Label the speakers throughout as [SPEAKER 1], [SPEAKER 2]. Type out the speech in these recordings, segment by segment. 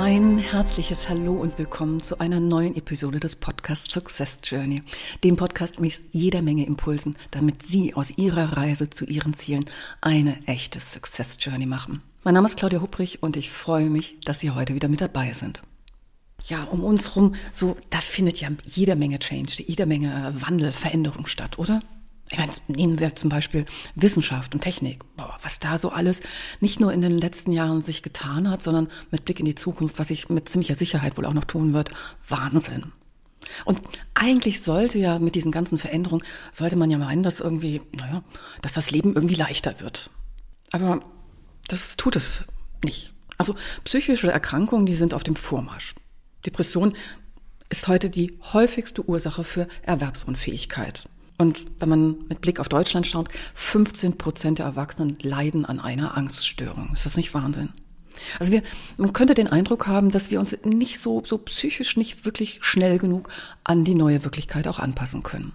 [SPEAKER 1] Ein herzliches Hallo und willkommen zu einer neuen Episode des Podcasts Success Journey, dem Podcast mit jeder Menge Impulsen, damit Sie aus Ihrer Reise zu Ihren Zielen eine echte Success Journey machen. Mein Name ist Claudia Hupprich und ich freue mich, dass Sie heute wieder mit dabei sind. Ja, um uns rum, so, da findet ja jeder Menge Change, jeder Menge Wandel, Veränderung statt, oder? Ich meine, nehmen wir zum Beispiel Wissenschaft und Technik. Boah, was da so alles nicht nur in den letzten Jahren sich getan hat, sondern mit Blick in die Zukunft, was sich mit ziemlicher Sicherheit wohl auch noch tun wird. Wahnsinn. Und eigentlich sollte ja mit diesen ganzen Veränderungen, sollte man ja meinen, dass irgendwie, naja, dass das Leben irgendwie leichter wird. Aber das tut es nicht. Also psychische Erkrankungen, die sind auf dem Vormarsch. Depression ist heute die häufigste Ursache für Erwerbsunfähigkeit. Und wenn man mit Blick auf Deutschland schaut, 15 Prozent der Erwachsenen leiden an einer Angststörung. Ist das nicht Wahnsinn? Also wir, man könnte den Eindruck haben, dass wir uns nicht so, so psychisch nicht wirklich schnell genug an die neue Wirklichkeit auch anpassen können.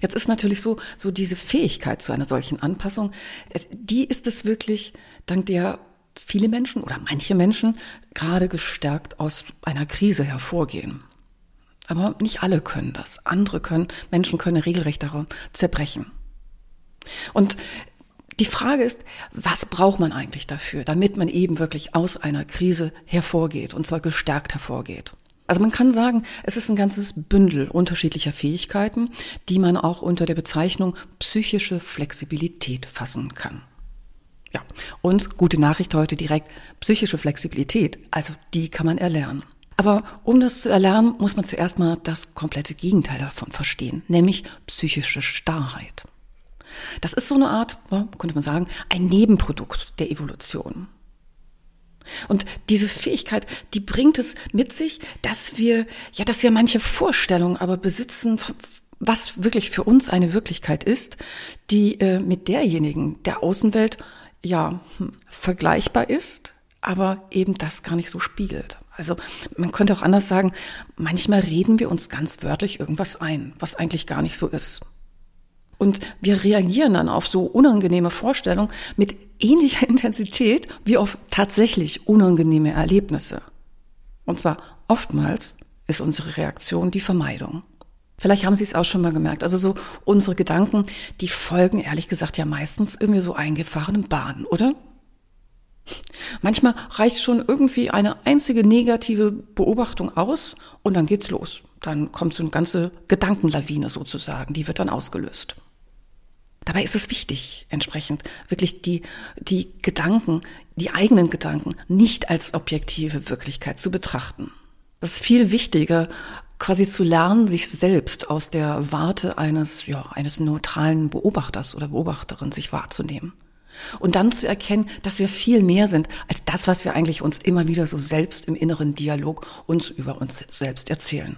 [SPEAKER 1] Jetzt ist natürlich so, so diese Fähigkeit zu einer solchen Anpassung, die ist es wirklich, dank der viele Menschen oder manche Menschen gerade gestärkt aus einer Krise hervorgehen. Aber nicht alle können das. Andere können, Menschen können regelrecht daran zerbrechen. Und die Frage ist, was braucht man eigentlich dafür, damit man eben wirklich aus einer Krise hervorgeht und zwar gestärkt hervorgeht? Also man kann sagen, es ist ein ganzes Bündel unterschiedlicher Fähigkeiten, die man auch unter der Bezeichnung psychische Flexibilität fassen kann. Ja, und gute Nachricht heute direkt, psychische Flexibilität, also die kann man erlernen. Aber um das zu erlernen, muss man zuerst mal das komplette Gegenteil davon verstehen, nämlich psychische Starrheit. Das ist so eine Art, könnte man sagen, ein Nebenprodukt der Evolution. Und diese Fähigkeit, die bringt es mit sich, dass wir, ja, dass wir manche Vorstellungen aber besitzen, was wirklich für uns eine Wirklichkeit ist, die äh, mit derjenigen der Außenwelt ja hm, vergleichbar ist, aber eben das gar nicht so spiegelt. Also man könnte auch anders sagen, manchmal reden wir uns ganz wörtlich irgendwas ein, was eigentlich gar nicht so ist. Und wir reagieren dann auf so unangenehme Vorstellungen mit ähnlicher Intensität wie auf tatsächlich unangenehme Erlebnisse. Und zwar oftmals ist unsere Reaktion die Vermeidung. Vielleicht haben Sie es auch schon mal gemerkt. Also so unsere Gedanken, die folgen ehrlich gesagt ja meistens irgendwie so eingefahrenen Bahnen, oder? Manchmal reicht schon irgendwie eine einzige negative Beobachtung aus und dann geht's los. Dann kommt so eine ganze Gedankenlawine sozusagen, die wird dann ausgelöst. Dabei ist es wichtig, entsprechend wirklich die, die Gedanken, die eigenen Gedanken nicht als objektive Wirklichkeit zu betrachten. Es ist viel wichtiger, quasi zu lernen, sich selbst aus der Warte eines, ja, eines neutralen Beobachters oder Beobachterin sich wahrzunehmen. Und dann zu erkennen, dass wir viel mehr sind als das, was wir eigentlich uns immer wieder so selbst im inneren Dialog uns über uns selbst erzählen.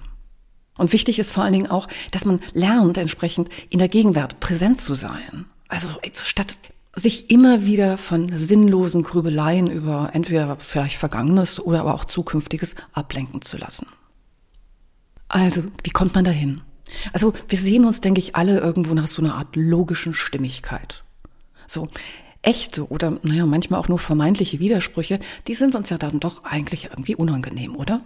[SPEAKER 1] Und wichtig ist vor allen Dingen auch, dass man lernt, entsprechend in der Gegenwart präsent zu sein. Also statt sich immer wieder von sinnlosen Grübeleien über entweder vielleicht Vergangenes oder aber auch Zukünftiges ablenken zu lassen. Also, wie kommt man dahin? Also, wir sehen uns, denke ich, alle irgendwo nach so einer Art logischen Stimmigkeit. So, echte oder naja, manchmal auch nur vermeintliche Widersprüche, die sind uns ja dann doch eigentlich irgendwie unangenehm, oder?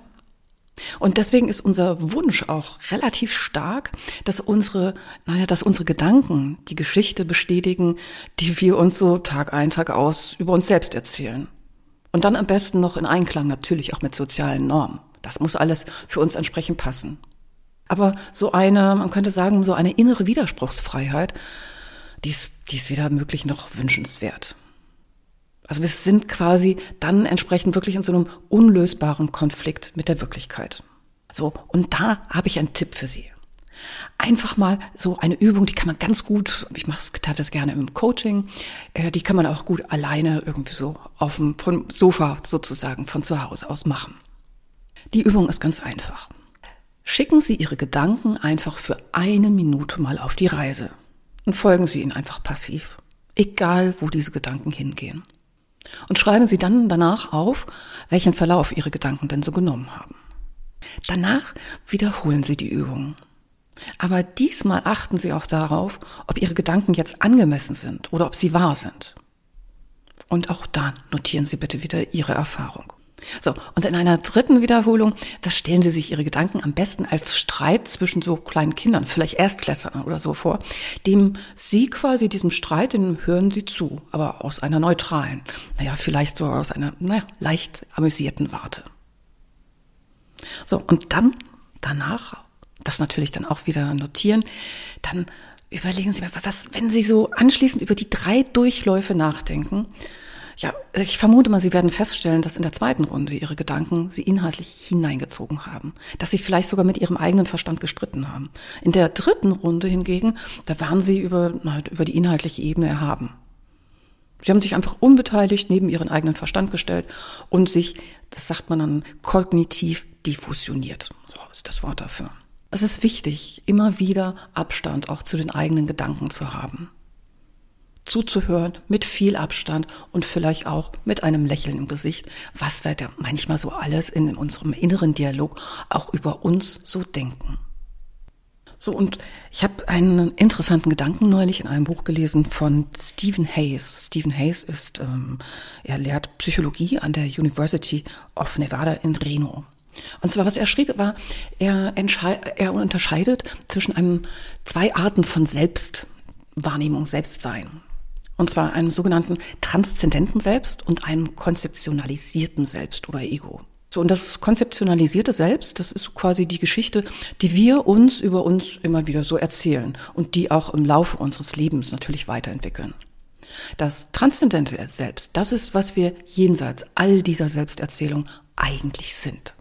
[SPEAKER 1] Und deswegen ist unser Wunsch auch relativ stark, dass unsere, naja, dass unsere Gedanken die Geschichte bestätigen, die wir uns so Tag ein, Tag aus über uns selbst erzählen. Und dann am besten noch in Einklang natürlich auch mit sozialen Normen. Das muss alles für uns entsprechend passen. Aber so eine, man könnte sagen, so eine innere Widerspruchsfreiheit, die ist, die ist weder möglich noch wünschenswert. Also wir sind quasi dann entsprechend wirklich in so einem unlösbaren Konflikt mit der Wirklichkeit. So, und da habe ich einen Tipp für Sie. Einfach mal so eine Übung, die kann man ganz gut, ich mache das gerne im Coaching, äh, die kann man auch gut alleine irgendwie so auf dem vom Sofa sozusagen von zu Hause aus machen. Die Übung ist ganz einfach. Schicken Sie Ihre Gedanken einfach für eine Minute mal auf die Reise und folgen Sie ihnen einfach passiv, egal wo diese Gedanken hingehen. Und schreiben Sie dann danach auf, welchen Verlauf Ihre Gedanken denn so genommen haben. Danach wiederholen Sie die Übung. Aber diesmal achten Sie auch darauf, ob Ihre Gedanken jetzt angemessen sind oder ob sie wahr sind. Und auch da notieren Sie bitte wieder Ihre Erfahrung. So, und in einer dritten Wiederholung, da stellen Sie sich Ihre Gedanken am besten als Streit zwischen so kleinen Kindern, vielleicht Erstklässlern oder so vor, dem Sie quasi diesem Streit, den hören Sie zu, aber aus einer neutralen, naja, vielleicht so aus einer, naja, leicht amüsierten Warte. So, und dann, danach, das natürlich dann auch wieder notieren, dann überlegen Sie mir, was, wenn Sie so anschließend über die drei Durchläufe nachdenken, ja, ich vermute mal, Sie werden feststellen, dass in der zweiten Runde Ihre Gedanken Sie inhaltlich hineingezogen haben, dass Sie vielleicht sogar mit Ihrem eigenen Verstand gestritten haben. In der dritten Runde hingegen, da waren Sie über, na, über die inhaltliche Ebene erhaben. Sie haben sich einfach unbeteiligt neben Ihren eigenen Verstand gestellt und sich, das sagt man dann, kognitiv diffusioniert. So ist das Wort dafür. Es ist wichtig, immer wieder Abstand auch zu den eigenen Gedanken zu haben zuzuhören mit viel Abstand und vielleicht auch mit einem Lächeln im Gesicht, was wir da manchmal so alles in unserem inneren Dialog auch über uns so denken. So, und ich habe einen interessanten Gedanken neulich in einem Buch gelesen von Stephen Hayes. Stephen Hayes ist, ähm, er lehrt Psychologie an der University of Nevada in Reno. Und zwar, was er schrieb, war, er, er unterscheidet zwischen einem, zwei Arten von Selbstwahrnehmung, Selbstsein. Und zwar einem sogenannten transzendenten Selbst und einem konzeptionalisierten Selbst oder Ego. So, und das konzeptionalisierte Selbst, das ist quasi die Geschichte, die wir uns über uns immer wieder so erzählen und die auch im Laufe unseres Lebens natürlich weiterentwickeln. Das transzendente Selbst, das ist, was wir jenseits all dieser Selbsterzählung eigentlich sind.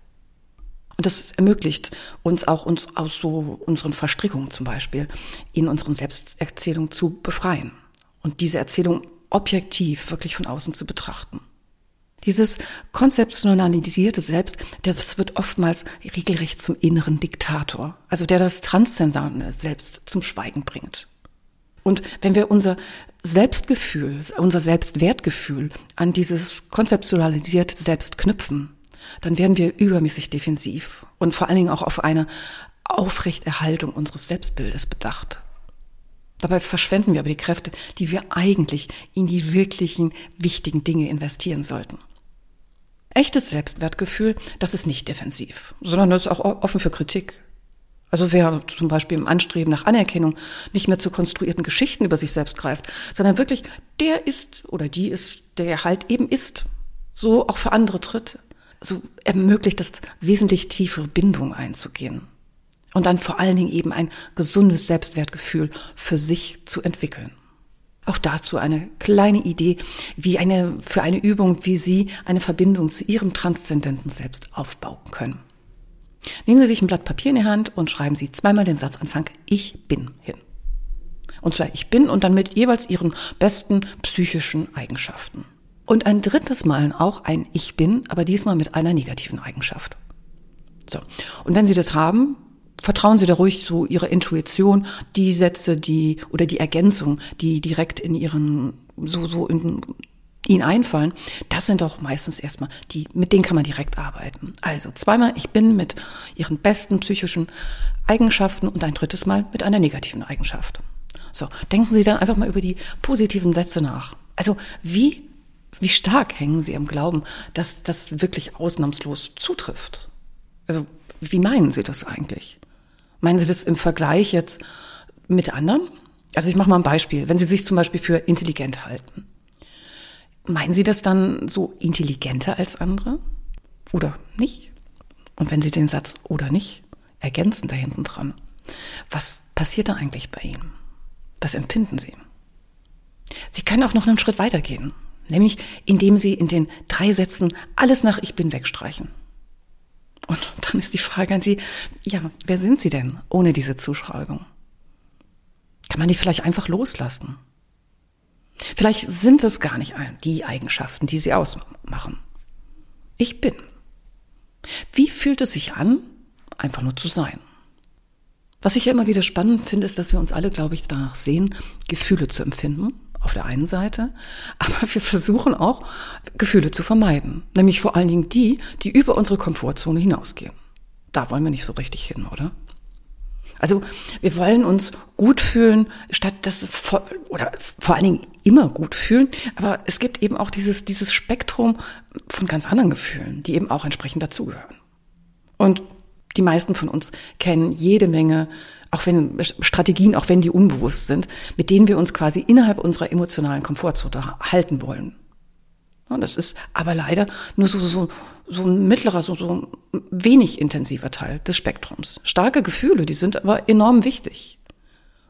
[SPEAKER 1] Und das ermöglicht uns auch, uns aus so unseren Verstrickungen zum Beispiel in unseren Selbsterzählungen zu befreien und diese Erzählung objektiv wirklich von außen zu betrachten. Dieses konzeptionalisierte Selbst, das wird oftmals regelrecht zum inneren Diktator, also der das transzendente Selbst zum Schweigen bringt. Und wenn wir unser Selbstgefühl, unser Selbstwertgefühl an dieses konzeptionalisierte Selbst knüpfen, dann werden wir übermäßig defensiv und vor allen Dingen auch auf eine Aufrechterhaltung unseres Selbstbildes bedacht. Dabei verschwenden wir aber die Kräfte, die wir eigentlich in die wirklichen wichtigen Dinge investieren sollten. Echtes Selbstwertgefühl, das ist nicht defensiv, sondern das ist auch offen für Kritik. Also wer zum Beispiel im Anstreben nach Anerkennung nicht mehr zu konstruierten Geschichten über sich selbst greift, sondern wirklich der ist oder die ist, der halt eben ist, so auch für andere tritt, so ermöglicht es wesentlich tiefere Bindung einzugehen und dann vor allen Dingen eben ein gesundes Selbstwertgefühl für sich zu entwickeln. Auch dazu eine kleine Idee, wie eine, für eine Übung, wie Sie eine Verbindung zu Ihrem transzendenten Selbst aufbauen können. Nehmen Sie sich ein Blatt Papier in die Hand und schreiben Sie zweimal den Satzanfang Ich bin hin. Und zwar Ich bin und dann mit jeweils Ihren besten psychischen Eigenschaften. Und ein drittes Mal auch ein Ich bin, aber diesmal mit einer negativen Eigenschaft. So. Und wenn Sie das haben, vertrauen Sie da ruhig so Ihrer Intuition, die Sätze, die oder die Ergänzung, die direkt in Ihren so so in Ihnen einfallen, das sind doch meistens erstmal die, mit denen kann man direkt arbeiten. Also zweimal, ich bin mit Ihren besten psychischen Eigenschaften und ein drittes Mal mit einer negativen Eigenschaft. So, denken Sie dann einfach mal über die positiven Sätze nach. Also wie, wie stark hängen Sie am Glauben, dass das wirklich ausnahmslos zutrifft? Also wie meinen Sie das eigentlich? Meinen Sie das im Vergleich jetzt mit anderen? Also ich mache mal ein Beispiel. Wenn Sie sich zum Beispiel für intelligent halten, meinen Sie das dann so intelligenter als andere? Oder nicht? Und wenn Sie den Satz oder nicht ergänzen da hinten dran, was passiert da eigentlich bei Ihnen? Was empfinden Sie? Sie können auch noch einen Schritt weitergehen, nämlich indem Sie in den drei Sätzen alles nach Ich bin wegstreichen. Und dann ist die Frage an Sie, ja, wer sind Sie denn ohne diese Zuschreibung? Kann man die vielleicht einfach loslassen? Vielleicht sind es gar nicht die Eigenschaften, die Sie ausmachen. Ich bin. Wie fühlt es sich an, einfach nur zu sein. Was ich ja immer wieder spannend finde, ist, dass wir uns alle, glaube ich, danach sehen, Gefühle zu empfinden, auf der einen Seite, aber wir versuchen auch, Gefühle zu vermeiden. Nämlich vor allen Dingen die, die über unsere Komfortzone hinausgehen. Da wollen wir nicht so richtig hin, oder? Also wir wollen uns gut fühlen, statt das vor, oder vor allen Dingen immer gut fühlen. Aber es gibt eben auch dieses, dieses Spektrum von ganz anderen Gefühlen, die eben auch entsprechend dazugehören. Und die meisten von uns kennen jede Menge, auch wenn Strategien, auch wenn die unbewusst sind, mit denen wir uns quasi innerhalb unserer emotionalen Komfortzone halten wollen. Und das ist aber leider nur so, so, so ein mittlerer, so, so ein wenig intensiver Teil des Spektrums. Starke Gefühle, die sind aber enorm wichtig.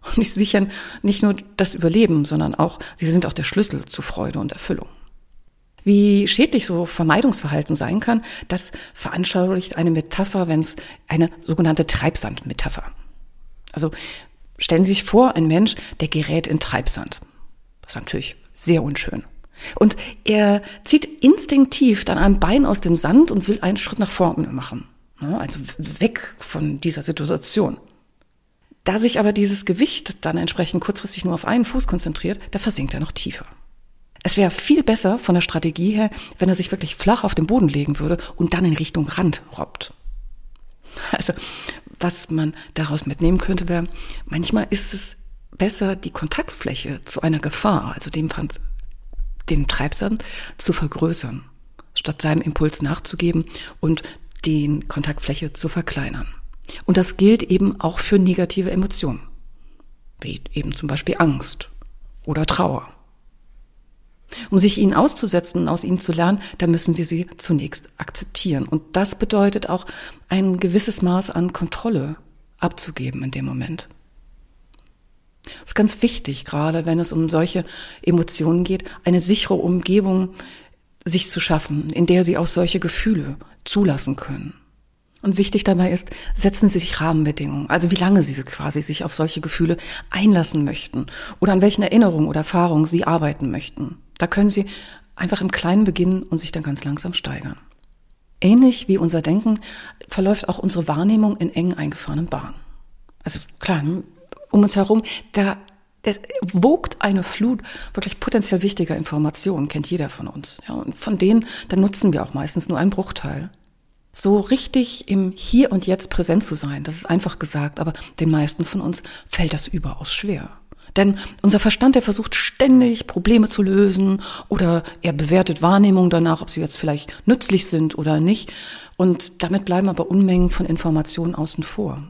[SPEAKER 1] Und die sichern nicht nur das Überleben, sondern auch, sie sind auch der Schlüssel zu Freude und Erfüllung. Wie schädlich so Vermeidungsverhalten sein kann, das veranschaulicht eine Metapher, wenn es eine sogenannte Treibsandmetapher. Also stellen Sie sich vor, ein Mensch, der gerät in Treibsand. Das ist natürlich sehr unschön. Und er zieht instinktiv dann ein Bein aus dem Sand und will einen Schritt nach vorne machen. Also weg von dieser Situation. Da sich aber dieses Gewicht dann entsprechend kurzfristig nur auf einen Fuß konzentriert, da versinkt er noch tiefer. Es wäre viel besser von der Strategie her, wenn er sich wirklich flach auf den Boden legen würde und dann in Richtung Rand robbt. Also, was man daraus mitnehmen könnte, wäre, manchmal ist es besser, die Kontaktfläche zu einer Gefahr, also dem den Treibsand, zu vergrößern, statt seinem Impuls nachzugeben und den Kontaktfläche zu verkleinern. Und das gilt eben auch für negative Emotionen, wie eben zum Beispiel Angst oder Trauer. Um sich ihnen auszusetzen und aus ihnen zu lernen, da müssen wir sie zunächst akzeptieren. Und das bedeutet auch ein gewisses Maß an Kontrolle abzugeben in dem Moment. Das ist ganz wichtig, gerade wenn es um solche Emotionen geht, eine sichere Umgebung sich zu schaffen, in der sie auch solche Gefühle zulassen können. Und wichtig dabei ist, setzen Sie sich Rahmenbedingungen, also wie lange Sie quasi sich auf solche Gefühle einlassen möchten oder an welchen Erinnerungen oder Erfahrungen Sie arbeiten möchten. Da können Sie einfach im Kleinen beginnen und sich dann ganz langsam steigern. Ähnlich wie unser Denken verläuft auch unsere Wahrnehmung in eng eingefahrenen Bahnen. Also klar, um uns herum, da es wogt eine Flut wirklich potenziell wichtiger Informationen, kennt jeder von uns. Ja, und von denen, dann nutzen wir auch meistens nur einen Bruchteil. So richtig im Hier und Jetzt präsent zu sein, das ist einfach gesagt, aber den meisten von uns fällt das überaus schwer. Denn unser Verstand, der versucht ständig Probleme zu lösen oder er bewertet Wahrnehmungen danach, ob sie jetzt vielleicht nützlich sind oder nicht. Und damit bleiben aber Unmengen von Informationen außen vor.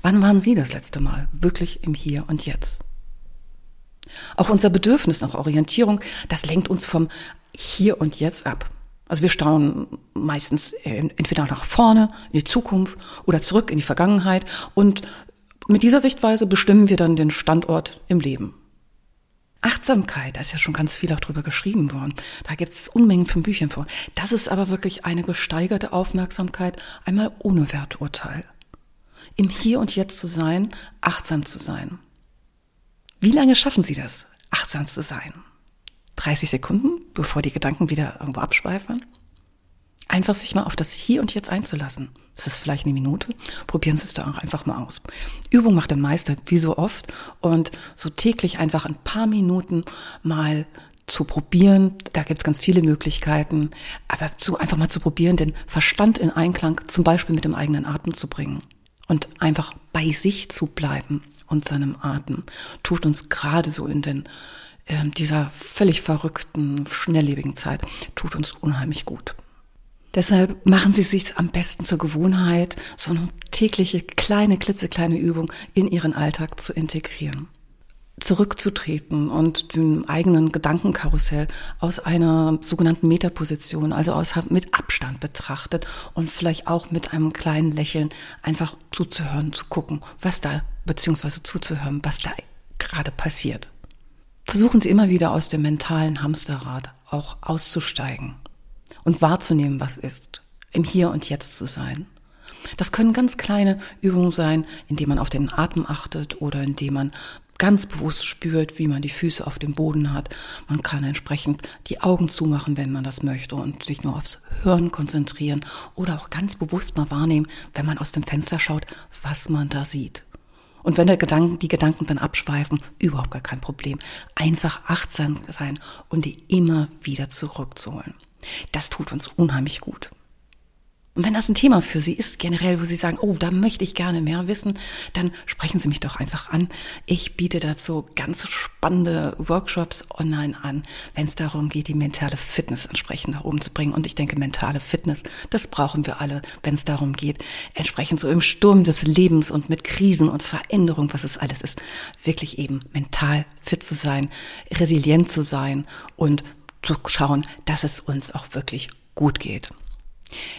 [SPEAKER 1] Wann waren Sie das letzte Mal wirklich im Hier und Jetzt? Auch unser Bedürfnis nach Orientierung, das lenkt uns vom Hier und Jetzt ab. Also wir staunen meistens entweder nach vorne, in die Zukunft oder zurück in die Vergangenheit und mit dieser Sichtweise bestimmen wir dann den Standort im Leben. Achtsamkeit, da ist ja schon ganz viel auch drüber geschrieben worden. Da gibt es Unmengen von Büchern vor. Das ist aber wirklich eine gesteigerte Aufmerksamkeit, einmal ohne Werturteil. Im Hier und Jetzt zu sein, achtsam zu sein. Wie lange schaffen Sie das, achtsam zu sein? 30 Sekunden, bevor die Gedanken wieder irgendwo abschweifen? Einfach sich mal auf das Hier und Jetzt einzulassen. Das ist vielleicht eine Minute. Probieren Sie es da auch einfach mal aus. Übung macht den Meister, wie so oft. Und so täglich einfach ein paar Minuten mal zu probieren. Da gibt es ganz viele Möglichkeiten. Aber so einfach mal zu probieren, den Verstand in Einklang zum Beispiel mit dem eigenen Atem zu bringen. Und einfach bei sich zu bleiben und seinem Atem tut uns gerade so in den äh, dieser völlig verrückten, schnelllebigen Zeit, tut uns unheimlich gut. Deshalb machen Sie sich am besten zur Gewohnheit, so eine tägliche kleine, klitzekleine Übung in Ihren Alltag zu integrieren. Zurückzutreten und dem eigenen Gedankenkarussell aus einer sogenannten Metaposition, also aus, mit Abstand betrachtet und vielleicht auch mit einem kleinen Lächeln einfach zuzuhören, zu gucken, was da, beziehungsweise zuzuhören, was da gerade passiert. Versuchen Sie immer wieder aus dem mentalen Hamsterrad auch auszusteigen und wahrzunehmen, was ist, im Hier und Jetzt zu sein. Das können ganz kleine Übungen sein, indem man auf den Atem achtet oder indem man ganz bewusst spürt, wie man die Füße auf dem Boden hat. Man kann entsprechend die Augen zumachen, wenn man das möchte und sich nur aufs Hören konzentrieren oder auch ganz bewusst mal wahrnehmen, wenn man aus dem Fenster schaut, was man da sieht. Und wenn der Gedanken, die Gedanken dann abschweifen, überhaupt gar kein Problem. Einfach achtsam sein und die immer wieder zurückzuholen. Das tut uns unheimlich gut. Und wenn das ein Thema für Sie ist, generell, wo Sie sagen, oh, da möchte ich gerne mehr wissen, dann sprechen Sie mich doch einfach an. Ich biete dazu ganz spannende Workshops online an, wenn es darum geht, die mentale Fitness entsprechend nach oben zu bringen. Und ich denke, mentale Fitness, das brauchen wir alle, wenn es darum geht, entsprechend so im Sturm des Lebens und mit Krisen und Veränderung, was es alles ist, wirklich eben mental fit zu sein, resilient zu sein und zu schauen, dass es uns auch wirklich gut geht.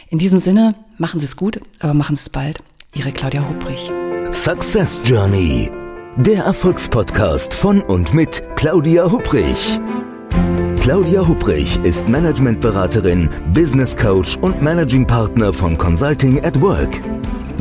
[SPEAKER 1] In diesem Sinne, machen Sie es gut, aber machen Sie es bald. Ihre Claudia Hubrich.
[SPEAKER 2] Success Journey. Der Erfolgspodcast von und mit Claudia Hubrich. Claudia Hubrich ist Managementberaterin, Business Coach und Managing Partner von Consulting at Work.